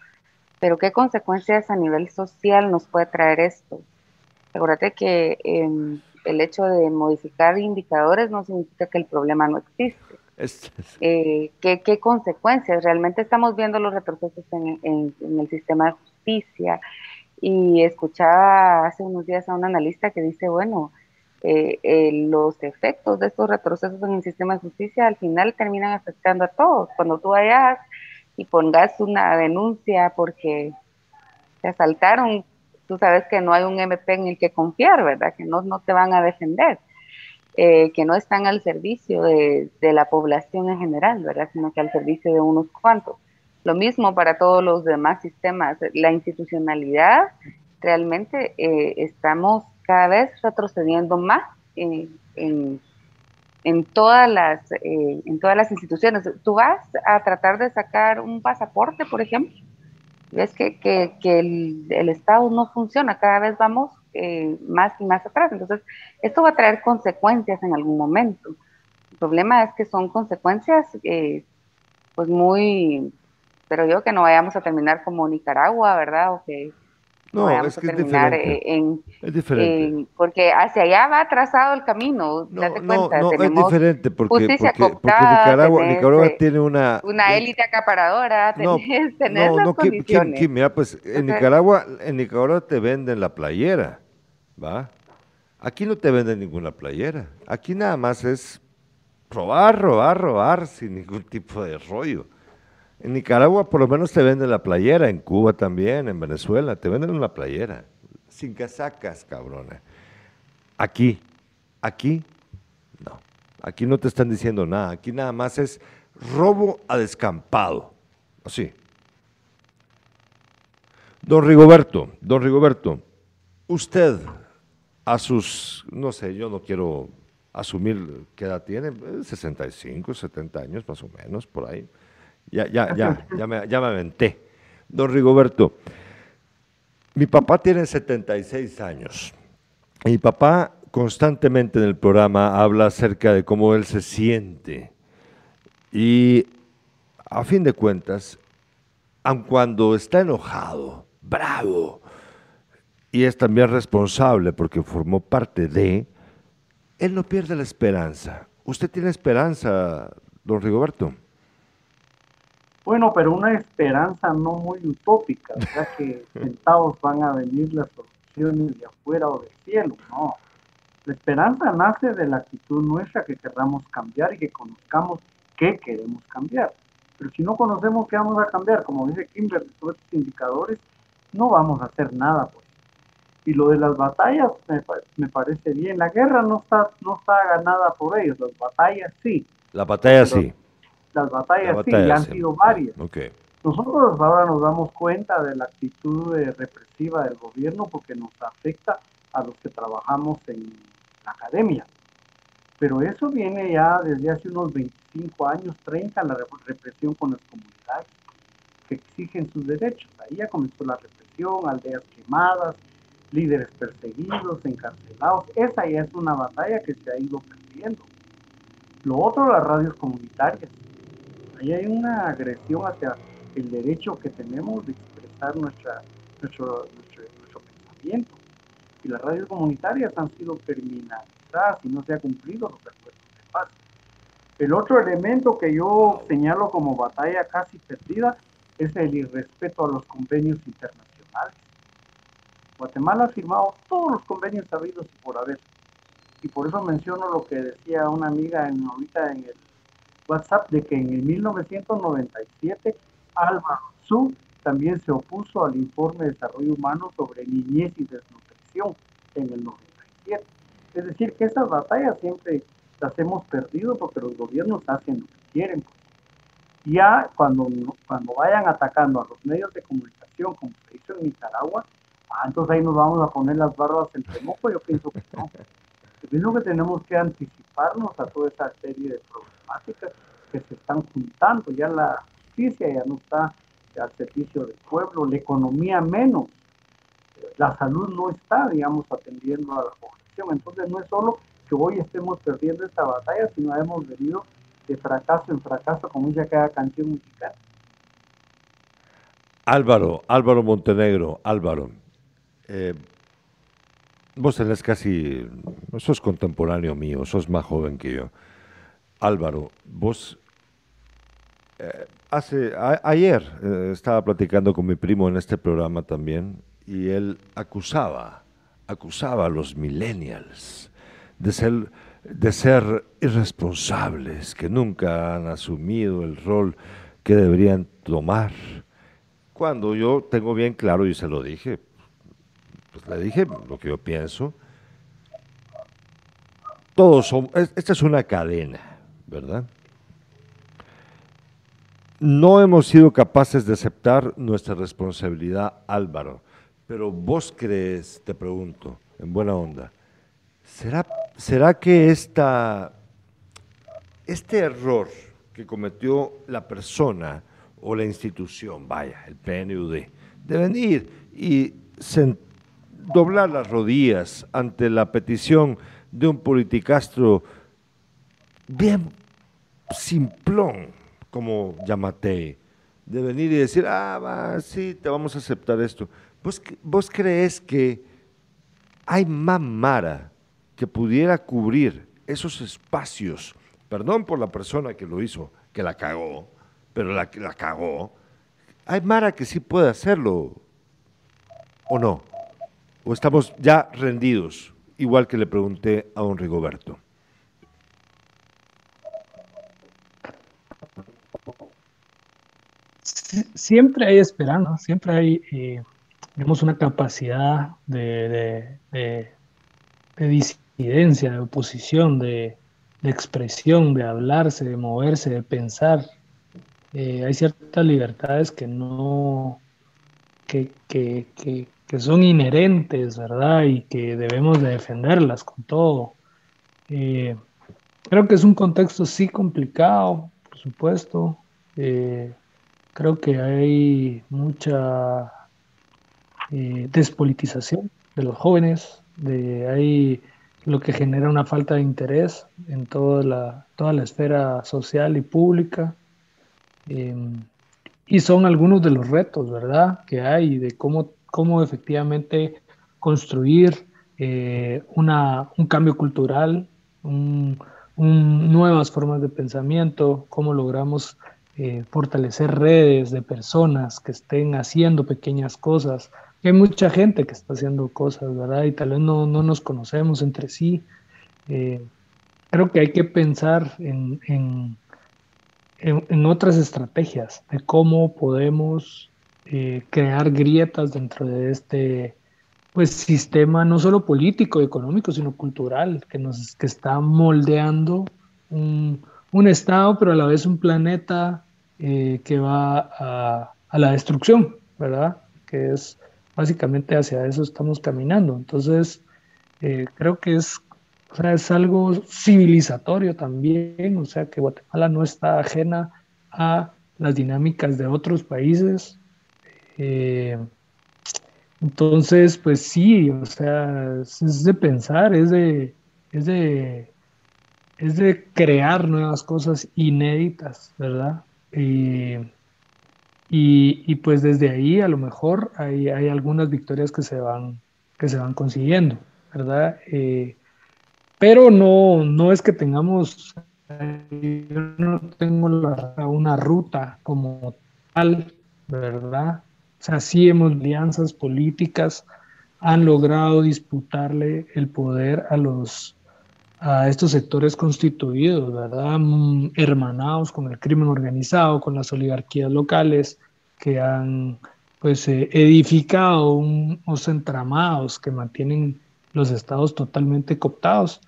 Pero ¿qué consecuencias a nivel social nos puede traer esto? Acuérdate que em, el hecho de modificar indicadores no significa que el problema no existe. Eh, ¿qué, consecuencias? Realmente estamos viendo los retrocesos en, el sistema de justicia y escuchaba hace unos días a un analista que dice, bueno, eh, eh, los efectos de estos retrocesos en el sistema de justicia al final terminan afectando a todos. Cuando tú vayas y pongas una denuncia porque te asaltaron, tú sabes que no hay un MP en el que confiar, ¿verdad? Que no, no te van a defender, eh, que no están al servicio de, de, la población en general, ¿verdad? Sino que al servicio de unos cuantos. Lo mismo para todos los demás sistemas. La institucionalidad, realmente eh, estamos cada vez retrocediendo más en, en, todas las, eh, en todas las instituciones. Tú vas a tratar de sacar un pasaporte, por ejemplo, ves que, que, el, Estado no funciona, cada vez vamos eh, más y más atrás. Entonces, esto va a traer consecuencias en algún momento. El problema es que son consecuencias, eh, pues muy, pero yo que no vayamos a terminar como Nicaragua, ¿verdad? O que no, es que terminar es en, es diferente. porque hacia allá va trazado el camino. No, no, no es diferente porque, porque, porque Nicaragua, Nicaragua, tiene una una élite acaparadora, tenés, tenés no, las no, condiciones. mira, pues en Nicaragua, en Nicaragua te venden la playera, ¿va? Aquí no te venden ninguna playera. Aquí nada más es robar, robar, robar sin ningún tipo de rollo. En Nicaragua por lo menos te venden la playera, en Cuba también, en Venezuela, te venden una playera. Sin casacas, cabrona. Aquí, aquí, no. Aquí no te están diciendo nada. Aquí nada más es robo a descampado. Así. Don Rigoberto, don Rigoberto, usted a sus, no sé, yo no quiero asumir qué edad tiene, 65, 70 años más o menos, por ahí. Ya, ya, ya, ya me, ya me aventé. Don Rigoberto, mi papá tiene 76 años. Mi papá constantemente en el programa habla acerca de cómo él se siente. Y a fin de cuentas, aun cuando está enojado, bravo, y es también responsable porque formó parte de, él no pierde la esperanza. ¿Usted tiene esperanza, don Rigoberto? Bueno, pero una esperanza no muy utópica, ya que (laughs) sentados van a venir las soluciones de afuera o del cielo, no. La esperanza nace de la actitud nuestra que querramos cambiar y que conozcamos qué queremos cambiar. Pero si no conocemos qué vamos a cambiar, como dice Kimberly, todos estos indicadores, no vamos a hacer nada. Pues. Y lo de las batallas me, me, parece bien. La guerra no está, no está ganada por ellos, las batallas sí. La batalla sí las batallas, sí, han sido varias. Nosotros ahora nos damos cuenta de la actitud represiva del gobierno porque nos afecta a los que trabajamos en la academia. Pero eso viene ya desde hace unos 25 años, 30, la represión con las comunidades que exigen sus derechos. Ahí ya comenzó la represión, aldeas quemadas, líderes perseguidos, encarcelados. Esa ya es una batalla que se ha ido perdiendo. Lo otro, las radios comunitarias ahí hay una agresión hacia el derecho que tenemos de expresar nuestra, nuestro, nuestro, pensamiento. Y las radios comunitarias han sido criminalizadas y no se ha cumplido los acuerdos de paz. El otro elemento que yo señalo como batalla casi perdida es el irrespeto a los convenios internacionales. Guatemala ha firmado todos los convenios habidos y por haber. Y por eso menciono lo que decía una amiga en, ahorita en el WhatsApp de que en el 1997 Álvaro Su también se opuso al informe de desarrollo humano sobre niñez y desnutrición en el 97. Es decir, que esas batallas siempre las hemos perdido porque los gobiernos hacen lo que quieren. Ya cuando, cuando vayan atacando a los medios de comunicación, como se hizo en Nicaragua, ah, entonces ahí nos vamos a poner las barbas en remojo, yo pienso que no. Pienso que tenemos que anticiparnos a toda esa serie de problemas que se están juntando. Ya la justicia ya no está al servicio del pueblo, la economía menos, la salud no está, digamos, atendiendo a la población. Entonces no es solo que hoy estemos perdiendo esta batalla, sino hemos venido de fracaso en fracaso, como dice cada canción musical. Álvaro, Álvaro Montenegro, Álvaro, eh, vos tenés casi, sos contemporáneo mío, sos más joven que yo. Álvaro, vos eh, hace ayer eh, estaba platicando con mi primo en este programa también y él acusaba, acusaba a los millennials de ser, de ser irresponsables, que nunca han asumido el rol que deberían tomar. Cuando yo tengo bien claro y se lo dije, pues le dije lo que yo pienso. Todos son, esta es una cadena ¿verdad? no hemos sido capaces de aceptar nuestra responsabilidad, Álvaro. Pero vos crees, te pregunto, en buena onda, ¿será, será que esta, este error que cometió la persona o la institución, vaya, el PNUD, de venir y doblar las rodillas ante la petición de un politicastro bien simplón como Yamate, de venir y decir, ah, va, sí, te vamos a aceptar esto. ¿Vos, ¿Vos crees que hay más Mara que pudiera cubrir esos espacios? Perdón por la persona que lo hizo, que la cagó, pero la la cagó. Hay Mara que sí puede hacerlo, ¿o no? ¿O estamos ya rendidos? Igual que le pregunté a don Rigoberto. siempre hay esperanza, siempre hay, eh, una capacidad de, disidencia, de oposición, de, expresión, de hablarse, de moverse, de pensar. Eh, hay ciertas libertades que no, que, son inherentes, ¿verdad? Y que debemos de defenderlas con todo. Eh, creo que es un contexto sí complicado, por supuesto. Eh, Creo que hay mucha eh, despolitización de los jóvenes, de hay lo que genera una falta de interés en toda la, toda la esfera social y pública. Em, y son algunos de los retos, ¿verdad?, que hay de cómo, cómo efectivamente construir eh, una, un cambio cultural, nuevas formas de pensamiento, cómo logramos eh, fortalecer redes de personas que estén haciendo pequeñas cosas. Hay mucha gente que está haciendo cosas, ¿verdad? Y tal vez no, no nos conocemos entre sí. Eh, creo que hay que pensar en, en, en, otras estrategias de cómo podemos eh, crear grietas dentro de este pues, sistema no solo político económico, sino cultural, que, nos, que está moldeando un, un Estado, pero a la vez un planeta eh, que va a, la destrucción, ¿verdad? Que es básicamente hacia eso estamos caminando. Entonces, eh, creo que es, es algo civilizatorio también, o sea, que Guatemala no está ajena a las dinámicas de otros países. Eh, entonces, pues sí, o sea, es, de pensar, es de, es de, es de crear nuevas cosas inéditas, ¿verdad? Y, y, pues desde ahí a lo mejor hay, hay, algunas victorias que se van, que se van consiguiendo, ¿verdad? Eh, pero no, no es que tengamos, yo no tengo una ruta como tal, ¿verdad? Sea, sí hemos alianzas políticas, han logrado disputarle el poder a los, a estos sectores constituidos, ¿verdad? Mm, hermanados con el crimen organizado, con las oligarquías locales que han pues eh, edificado unos entramados que mantienen los estados totalmente cooptados.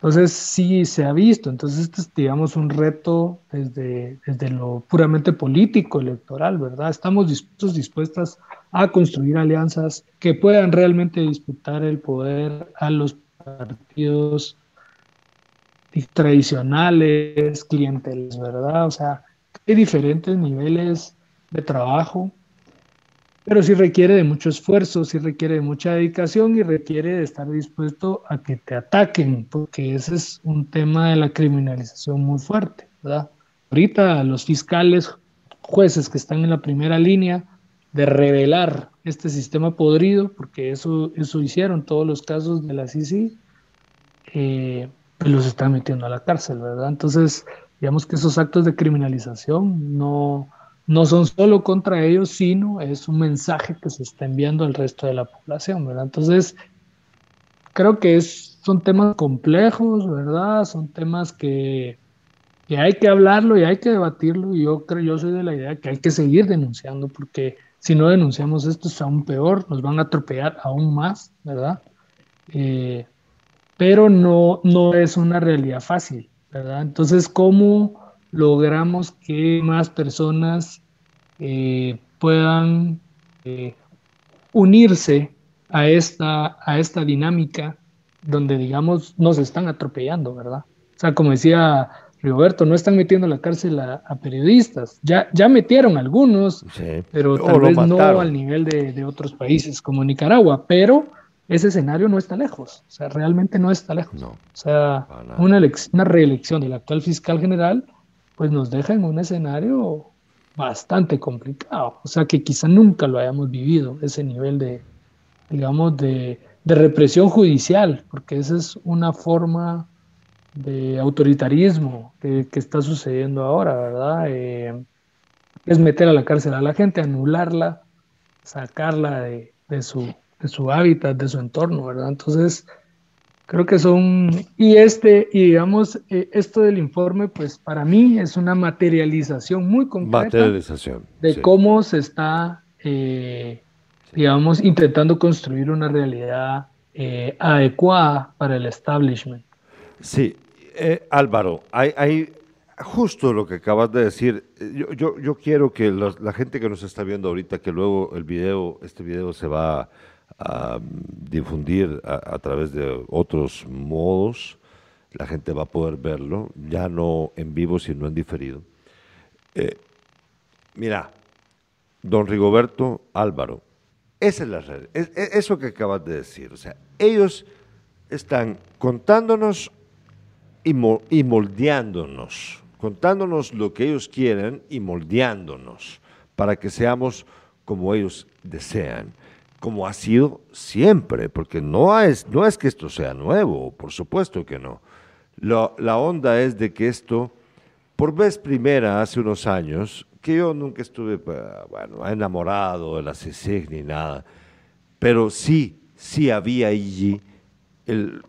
Entonces sí se ha visto, entonces este es digamos un reto desde, desde lo puramente político, electoral, ¿verdad? Estamos dispuestos, dispuestas a construir alianzas que puedan realmente disputar el poder a los partidos tradicionales, clienteles, ¿verdad? O sea, hay diferentes niveles de trabajo, pero sí requiere de mucho esfuerzo, sí requiere de mucha dedicación y requiere de estar dispuesto a que te ataquen, porque ese es un tema de la criminalización muy fuerte, ¿verdad? Ahorita los fiscales, jueces que están en la primera línea de revelar este sistema podrido, porque eso, eso hicieron todos los casos de la CICI, eh, pues los están metiendo a la cárcel, ¿verdad? Entonces, digamos que esos actos de criminalización no, no son solo contra ellos, sino es un mensaje que se está enviando al resto de la población, ¿verdad? Entonces, creo que es, son temas complejos, ¿verdad? Son temas que, que hay que hablarlo y hay que debatirlo y yo creo, yo soy de la idea que hay que seguir denunciando porque si no denunciamos esto es aún peor, nos van a atropellar aún más, ¿verdad? Eh, pero no, no es una realidad fácil, ¿verdad? Entonces, ¿cómo logramos que más personas eh, puedan eh, unirse a esta, a esta dinámica donde, digamos, nos están atropellando, ¿verdad? O sea, como decía Roberto, no están metiendo a la cárcel a, periodistas. Ya, ya metieron algunos, pero tal vez no al nivel de, de, otros países como Nicaragua, pero ese escenario no está lejos, o sea, realmente no está lejos. o sea, una, una reelección del actual fiscal general, pues nos deja en un escenario bastante complicado, o sea, que quizá nunca lo hayamos vivido, ese nivel de, digamos, de, represión judicial, porque esa es una forma de autoritarismo que, está sucediendo ahora, ¿verdad? Eh, es meter a la cárcel a la gente, anularla, sacarla de, de su de su hábitat, de su entorno, ¿verdad? Entonces, creo que son, y este, y digamos, eh, esto del informe, pues para mí es una materialización muy concreta de cómo se está, eh, digamos, intentando construir una realidad eh, adecuada para el establishment. Sí, Álvaro, hay, hay, justo lo que acabas de decir. Yo, yo, yo quiero que la gente que nos está viendo ahorita, que luego el video, este video se va a difundir a, través de otros modos. La gente va a poder verlo, ya no en vivo, sino en diferido. Eh, mira, don Rigoberto Álvaro, esa es la red, es, eso que acabas de decir. O sea, ellos están contándonos y, y moldeándonos, contándonos lo que ellos quieren y moldeándonos para que seamos como ellos desean como ha sido siempre, porque no es, no es que esto sea nuevo, por supuesto que no. la onda es de que esto, por vez primera hace unos años, que yo nunca estuve bueno, enamorado de la CICIG ni nada, pero sí, sí había allí, el,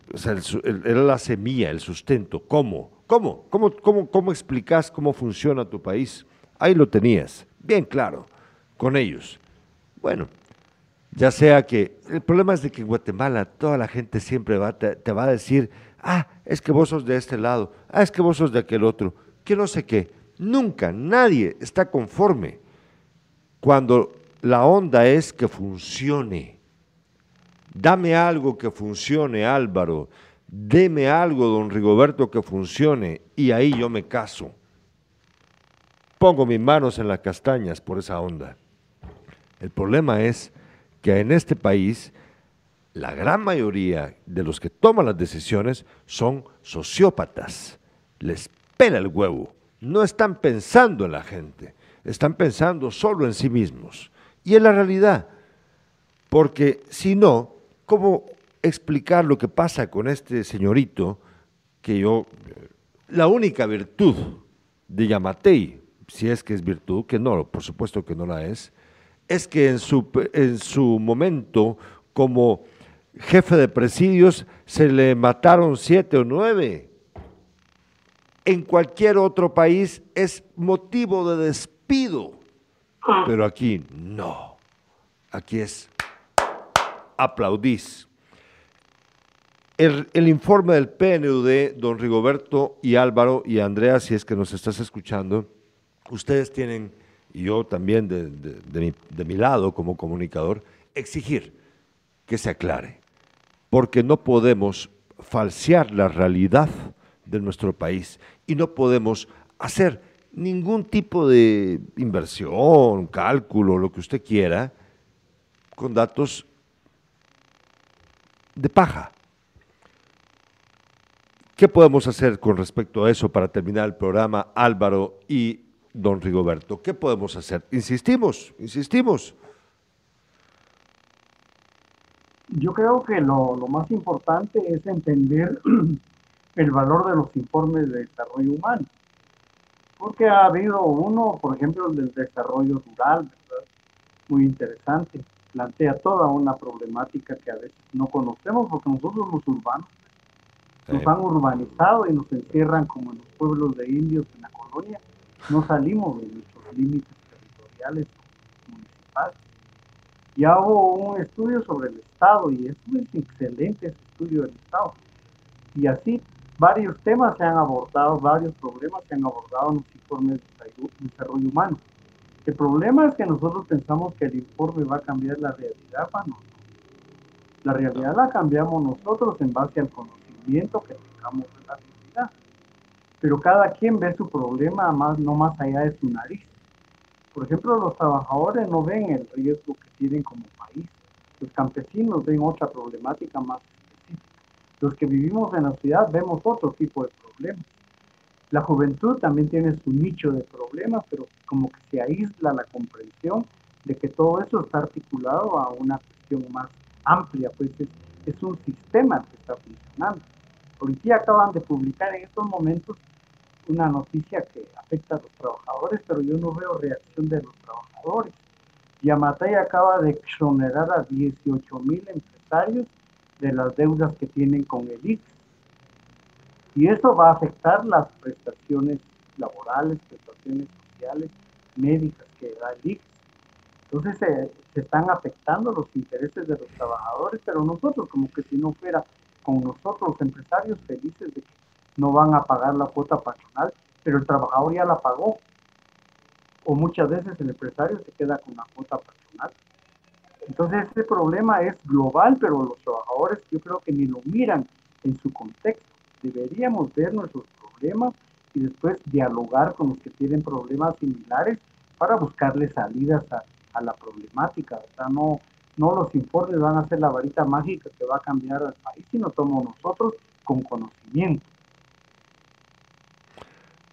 era la semilla, el sustento. ¿Cómo? ¿Cómo? ¿Cómo, cómo, cómo explicas cómo funciona tu país? Ahí lo tenías, bien claro, con ellos. Bueno, ya sea que el problema es de que en Guatemala toda la gente siempre va, te, va a decir, ah, es que vos sos de este lado, ah, es que vos sos de aquel otro, que no sé qué. Nunca, nadie está conforme cuando la onda es que funcione. Dame algo que funcione, Álvaro. Deme algo, don Rigoberto, que funcione. Y ahí yo me caso. Pongo mis manos en las castañas por esa onda. El problema es que en este país la gran mayoría de los que toman las decisiones son sociópatas. Les pela el huevo. No están pensando en la gente, están pensando solo en sí mismos. Y en la realidad, porque si no, ¿cómo explicar lo que pasa con este señorito que yo, la única virtud de Yamatei, si es que es virtud, que no, por supuesto que no la es, es que en su, en su momento como jefe de presidios se le mataron siete o nueve. En cualquier otro país es motivo de despido, pero aquí no. Aquí es aplaudís. El, el, informe del PNUD, don Rigoberto y Álvaro y Andrea, si es que nos estás escuchando, ustedes tienen y yo también de, mi, lado como comunicador, exigir que se aclare, porque no podemos falsear la realidad de nuestro país y no podemos hacer ningún tipo de inversión, cálculo, lo que usted quiera, con datos de paja. ¿Qué podemos hacer con respecto a eso para terminar el programa, Álvaro y don Rigoberto. ¿Qué podemos hacer? Insistimos, insistimos. Yo creo que lo, más importante es entender (clears throat) el valor de los informes de desarrollo humano. Porque ha habido uno, por ejemplo, el del desarrollo rural, muy interesante. Plantea toda una problemática que a veces no conocemos porque nosotros los urbanos nos han urbanizado y nos encierran como en los pueblos de indios en la colonia no salimos de nuestros límites territoriales municipales. Ya hubo un estudio sobre el Estado y es un excelente estudio del Estado. Y así varios temas se han abordado, varios problemas se han abordado en los informes de desarrollo humano. El problema es que nosotros pensamos que el informe va a cambiar la realidad, no. La realidad la cambiamos nosotros en base al conocimiento que tengamos de. Pero cada quien ve su problema más, no más allá de su nariz. Por ejemplo, los trabajadores no ven el riesgo que tienen como país. Los campesinos ven otra problemática más específica. Los que vivimos en la ciudad vemos otro tipo de problemas. La juventud también tiene su nicho de problemas, pero como que se aísla la comprensión de que todo eso está articulado a una cuestión más amplia, pues es, un sistema que está funcionando. Ahorita acaban de publicar en estos momentos una noticia que afecta a los trabajadores, pero yo no veo reacción de los trabajadores. Yamatei acaba de exonerar a 18 mil empresarios de las deudas que tienen con el IX y eso va a afectar las prestaciones laborales, prestaciones sociales, médicas que da el IX. Entonces se están afectando los intereses de los trabajadores, pero nosotros como que si no fuera con nosotros los empresarios felices de que no van a pagar la cuota patronal, pero el trabajador ya la pagó. O muchas veces el empresario se queda con la cuota patronal. Entonces este problema es global, pero los trabajadores yo creo que ni lo miran en su contexto deberíamos ver nuestros problemas y después dialogar con los que tienen problemas similares para buscarle salidas a, la problemática. No, no los informes van a ser la varita mágica que va a cambiar al país, sino somos nosotros con conocimiento.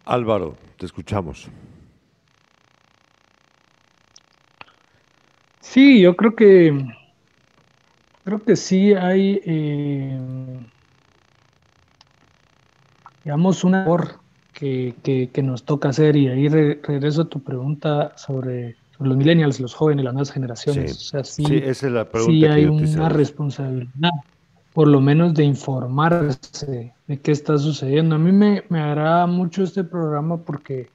Álvaro, te escuchamos. Sí, yo creo que creo que sí hay eh, digamos, una labor que, que, nos toca hacer, y ahí regreso a tu pregunta sobre, los millennials, los jóvenes, las nuevas generaciones. Sí, o sea, sí, esa es la pregunta sí hay una responsabilidad, por lo menos de informarse de qué está sucediendo. A mí me, me agrada mucho este programa porque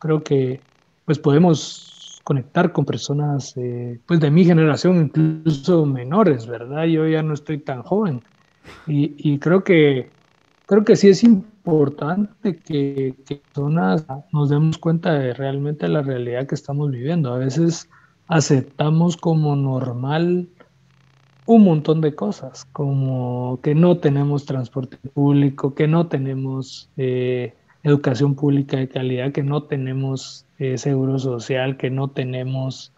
creo que pues podemos conectar con personas eh, pues de mi generación, incluso menores, ¿verdad? Yo ya no estoy tan joven. Y, y creo que creo que sí es importante que, que personas nos demos cuenta de realmente la realidad que estamos viviendo. A veces aceptamos como normal un montón de cosas, como que no tenemos transporte público, que no tenemos eh, educación pública de calidad, que no tenemos eh, seguro social, que no tenemos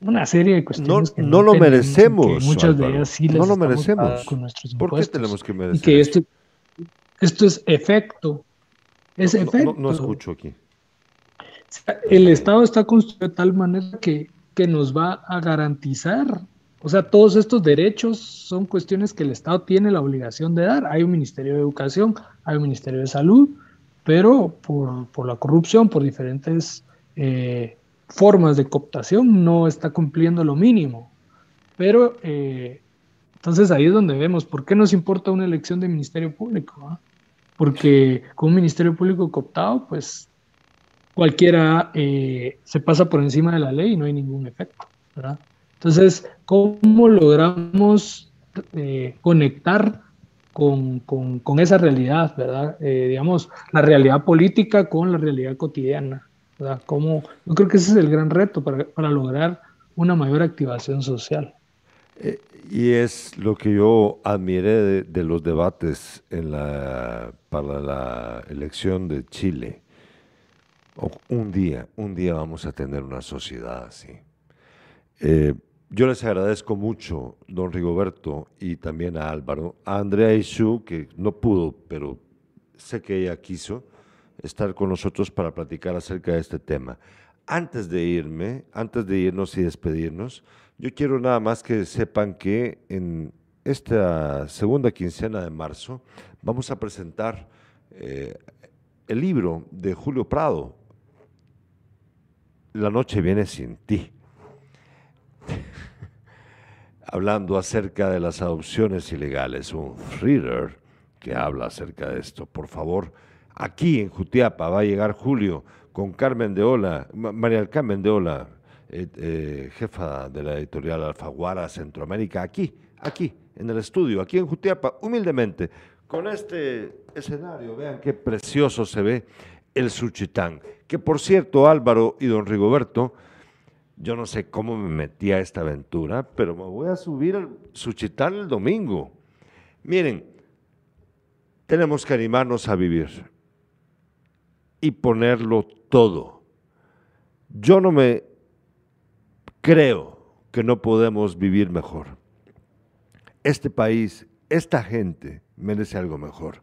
una serie de cuestiones no, no, lo merecemos. muchas de ellas sí no lo merecemos. Con nuestros ¿Por qué tenemos que merecer? Y que esto, esto es efecto. Es efecto. No, escucho aquí. El Estado está construido de tal manera que, que nos va a garantizar o sea, todos estos derechos son cuestiones que el Estado tiene la obligación de dar. Hay un Ministerio de Educación, hay un Ministerio de Salud, pero por, por la corrupción, por diferentes eh, formas de cooptación, no está cumpliendo lo mínimo. Pero eh, entonces ahí es donde vemos por qué nos importa una elección de Ministerio Público. ¿ah? porque con un ministerio público cooptado, pues cualquiera eh, se pasa por encima de la ley y no hay ningún efecto. ¿verdad? Entonces, ¿cómo logramos eh, conectar con, con, esa realidad, verdad? Eh, digamos, la realidad política con la realidad cotidiana, ¿verdad? ¿Cómo? Yo creo que ese es el gran reto para, para lograr una mayor activación social. Y es lo que yo admiré de, los debates en la, para la elección de Chile. un día, un día vamos a tener una sociedad así. Eh, yo les agradezco mucho, don Rigoberto, y también a Álvaro, a Andrea Ishu, que no pudo, pero sé que ella quiso estar con nosotros para platicar acerca de este tema. Antes de irme, antes de irnos y despedirnos, yo quiero nada más que sepan que en esta segunda quincena de marzo vamos a presentar eh, el libro de Julio Prado, La noche viene sin ti, hablando acerca de las adopciones ilegales, un thriller que habla acerca de esto. Por favor, aquí en Jutiapa va a llegar Julio con Carmen de Ola, María Carmen de Ola, eh, eh, jefa de la editorial Alfaguara Centroamérica, aquí, aquí, en el estudio, aquí en Jutiapa, humildemente, con este escenario, vean qué precioso se ve el Suchitán. Que por cierto, Álvaro y don Rigoberto, yo no sé cómo me metí a esta aventura, pero me voy a subir al Suchitán el domingo. Miren, tenemos que animarnos a vivir y ponerlo todo. Yo no me creo que no podemos vivir mejor. Este país, esta gente merece algo mejor.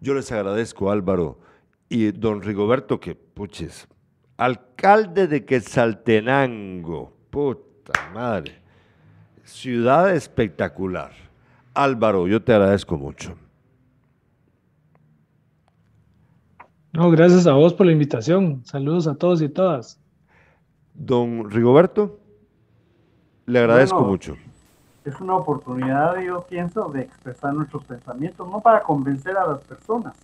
Yo les agradezco, Álvaro y don Rigoberto, que, puches, alcalde de Quetzaltenango, puta madre, ciudad espectacular. Álvaro, yo te agradezco mucho. No, gracias a vos por la invitación. Saludos a todos y todas. Don Rigoberto, le agradezco mucho. Es una oportunidad, yo pienso, de expresar nuestros pensamientos, no para convencer a las personas,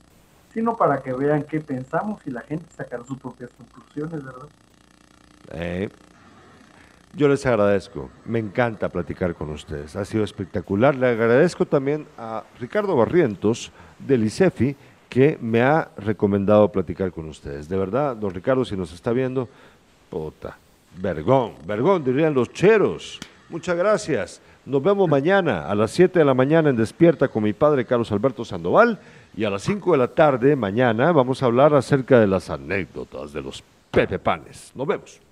sino para que vean qué pensamos y la gente sacar sus propias conclusiones, ¿verdad? Eh, yo les agradezco, me encanta platicar con ustedes, ha sido espectacular. Le agradezco también a Ricardo Barrientos del ICEFI que me ha recomendado platicar con ustedes. De verdad, don Ricardo, si nos está viendo, puta, vergón, vergón, dirían los cheros. Muchas gracias. Nos vemos mañana a las 7 de la mañana en Despierta con mi padre Carlos Alberto Sandoval y a las 5 de la tarde mañana vamos a hablar acerca de las anécdotas de los Pepe Panes. Nos vemos.